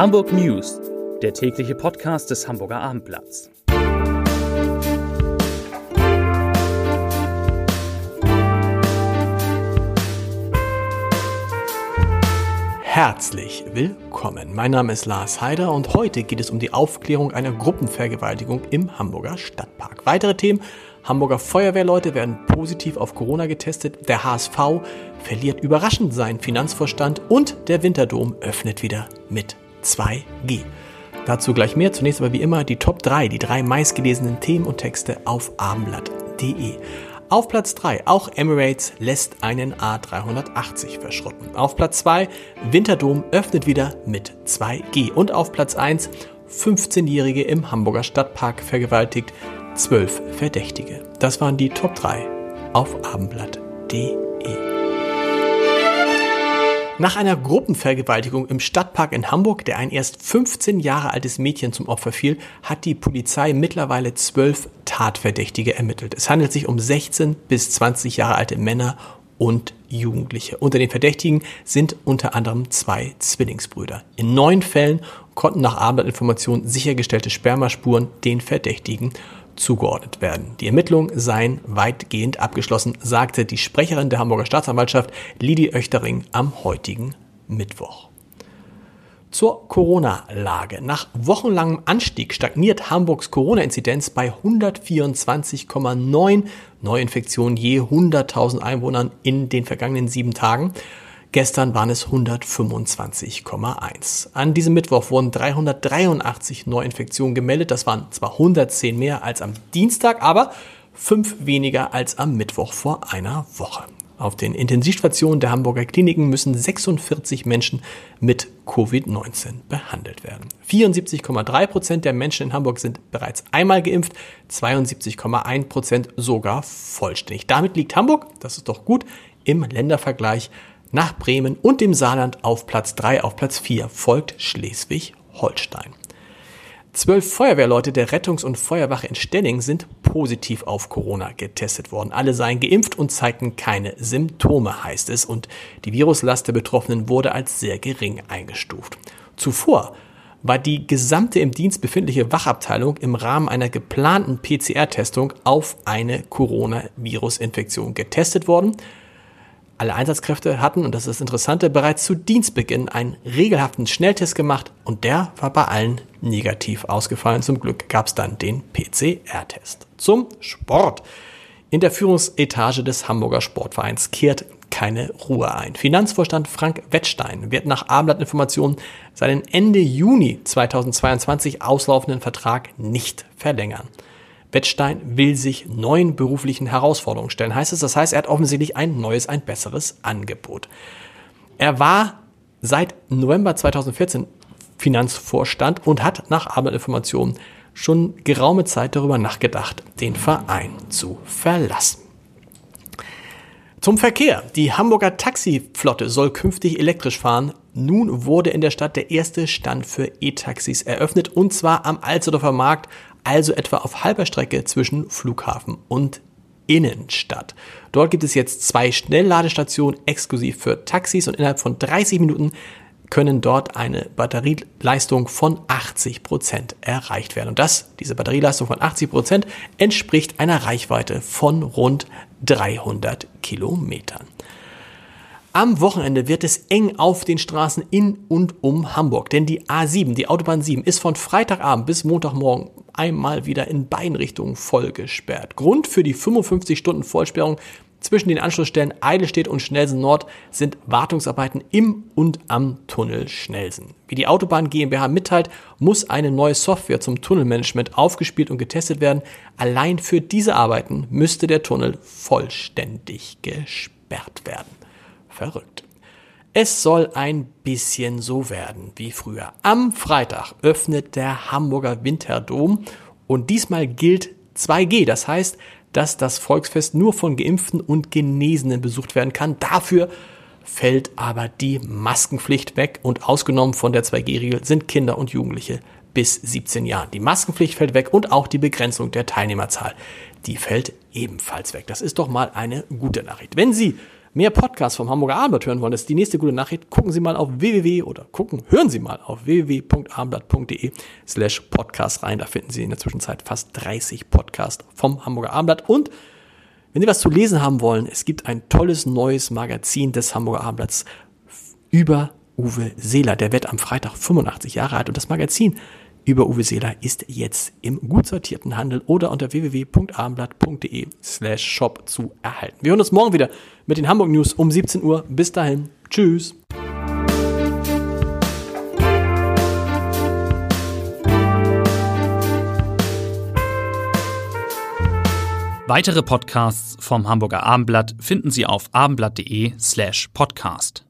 Hamburg News, der tägliche Podcast des Hamburger Abendblatts. Herzlich willkommen. Mein Name ist Lars Heider und heute geht es um die Aufklärung einer Gruppenvergewaltigung im Hamburger Stadtpark. Weitere Themen Hamburger Feuerwehrleute werden positiv auf Corona getestet, der HSV verliert überraschend seinen Finanzvorstand und der Winterdom öffnet wieder mit 2G. Dazu gleich mehr. Zunächst aber wie immer die Top 3, die drei meistgelesenen Themen und Texte auf abendblatt.de. Auf Platz 3, auch Emirates lässt einen A380 verschrotten. Auf Platz 2, Winterdom öffnet wieder mit 2G. Und auf Platz 1, 15-Jährige im Hamburger Stadtpark vergewaltigt, 12 Verdächtige. Das waren die Top 3 auf abendblatt.de. Nach einer Gruppenvergewaltigung im Stadtpark in Hamburg, der ein erst 15 Jahre altes Mädchen zum Opfer fiel, hat die Polizei mittlerweile zwölf Tatverdächtige ermittelt. Es handelt sich um 16 bis 20 Jahre alte Männer und Jugendliche. Unter den Verdächtigen sind unter anderem zwei Zwillingsbrüder. In neun Fällen konnten nach Abendblattinformationen sichergestellte Spermaspuren den Verdächtigen zugeordnet werden. Die Ermittlungen seien weitgehend abgeschlossen, sagte die Sprecherin der Hamburger Staatsanwaltschaft Lidi Oechtering am heutigen Mittwoch. Zur Corona-Lage. Nach wochenlangem Anstieg stagniert Hamburgs Corona-Inzidenz bei 124,9 Neuinfektionen je 100.000 Einwohnern in den vergangenen sieben Tagen. Gestern waren es 125,1. An diesem Mittwoch wurden 383 Neuinfektionen gemeldet. Das waren zwar 110 mehr als am Dienstag, aber fünf weniger als am Mittwoch vor einer Woche. Auf den Intensivstationen der Hamburger Kliniken müssen 46 Menschen mit Covid-19 behandelt werden. 74,3 Prozent der Menschen in Hamburg sind bereits einmal geimpft, 72,1 Prozent sogar vollständig. Damit liegt Hamburg, das ist doch gut, im Ländervergleich nach Bremen und dem Saarland auf Platz 3, auf Platz 4 folgt Schleswig-Holstein. Zwölf Feuerwehrleute der Rettungs- und Feuerwache in Stelling sind positiv auf Corona getestet worden. Alle seien geimpft und zeigten keine Symptome, heißt es, und die Viruslast der Betroffenen wurde als sehr gering eingestuft. Zuvor war die gesamte im Dienst befindliche Wachabteilung im Rahmen einer geplanten PCR-Testung auf eine Coronavirus-Infektion getestet worden. Alle Einsatzkräfte hatten, und das ist das Interessante, bereits zu Dienstbeginn einen regelhaften Schnelltest gemacht und der war bei allen negativ ausgefallen. Zum Glück gab es dann den PCR-Test. Zum Sport. In der Führungsetage des Hamburger Sportvereins kehrt keine Ruhe ein. Finanzvorstand Frank Wettstein wird nach Abendblattinformationen seinen Ende Juni 2022 auslaufenden Vertrag nicht verlängern. Wettstein will sich neuen beruflichen Herausforderungen stellen, heißt es. Das heißt, er hat offensichtlich ein neues, ein besseres Angebot. Er war seit November 2014 Finanzvorstand und hat nach Abendinformationen schon geraume Zeit darüber nachgedacht, den Verein zu verlassen. Zum Verkehr. Die Hamburger Taxiflotte soll künftig elektrisch fahren. Nun wurde in der Stadt der erste Stand für E-Taxis eröffnet und zwar am Alsterdorfer Markt also etwa auf halber Strecke zwischen Flughafen und Innenstadt. Dort gibt es jetzt zwei Schnellladestationen exklusiv für Taxis und innerhalb von 30 Minuten können dort eine Batterieleistung von 80 Prozent erreicht werden. Und das, diese Batterieleistung von 80 Prozent, entspricht einer Reichweite von rund 300 Kilometern. Am Wochenende wird es eng auf den Straßen in und um Hamburg, denn die A7, die Autobahn 7, ist von Freitagabend bis Montagmorgen einmal wieder in beiden Richtungen voll gesperrt. Grund für die 55 Stunden Vollsperrung zwischen den Anschlussstellen Eidelstedt und Schnelsen Nord sind Wartungsarbeiten im und am Tunnel Schnelsen. Wie die Autobahn GmbH mitteilt, muss eine neue Software zum Tunnelmanagement aufgespielt und getestet werden. Allein für diese Arbeiten müsste der Tunnel vollständig gesperrt werden verrückt. Es soll ein bisschen so werden wie früher. Am Freitag öffnet der Hamburger Winterdom und diesmal gilt 2G. Das heißt, dass das Volksfest nur von Geimpften und Genesenen besucht werden kann. Dafür fällt aber die Maskenpflicht weg und ausgenommen von der 2G-Regel sind Kinder und Jugendliche bis 17 Jahren. Die Maskenpflicht fällt weg und auch die Begrenzung der Teilnehmerzahl. Die fällt ebenfalls weg. Das ist doch mal eine gute Nachricht. Wenn Sie mehr Podcasts vom Hamburger Abendblatt hören wollen, das ist die nächste gute Nachricht. Gucken Sie mal auf www oder gucken, hören Sie mal auf www.abendblatt.de slash podcast rein. Da finden Sie in der Zwischenzeit fast 30 Podcasts vom Hamburger Abendblatt. Und wenn Sie was zu lesen haben wollen, es gibt ein tolles neues Magazin des Hamburger Abendblatts über Uwe Seeler. Der wird am Freitag 85 Jahre alt und das Magazin über Uwe Seeler ist jetzt im gut sortierten Handel oder unter www.abendblatt.de slash shop zu erhalten. Wir hören uns morgen wieder mit den Hamburg News um 17 Uhr. Bis dahin. Tschüss. Weitere Podcasts vom Hamburger Abendblatt finden Sie auf abendblatt.de slash podcast.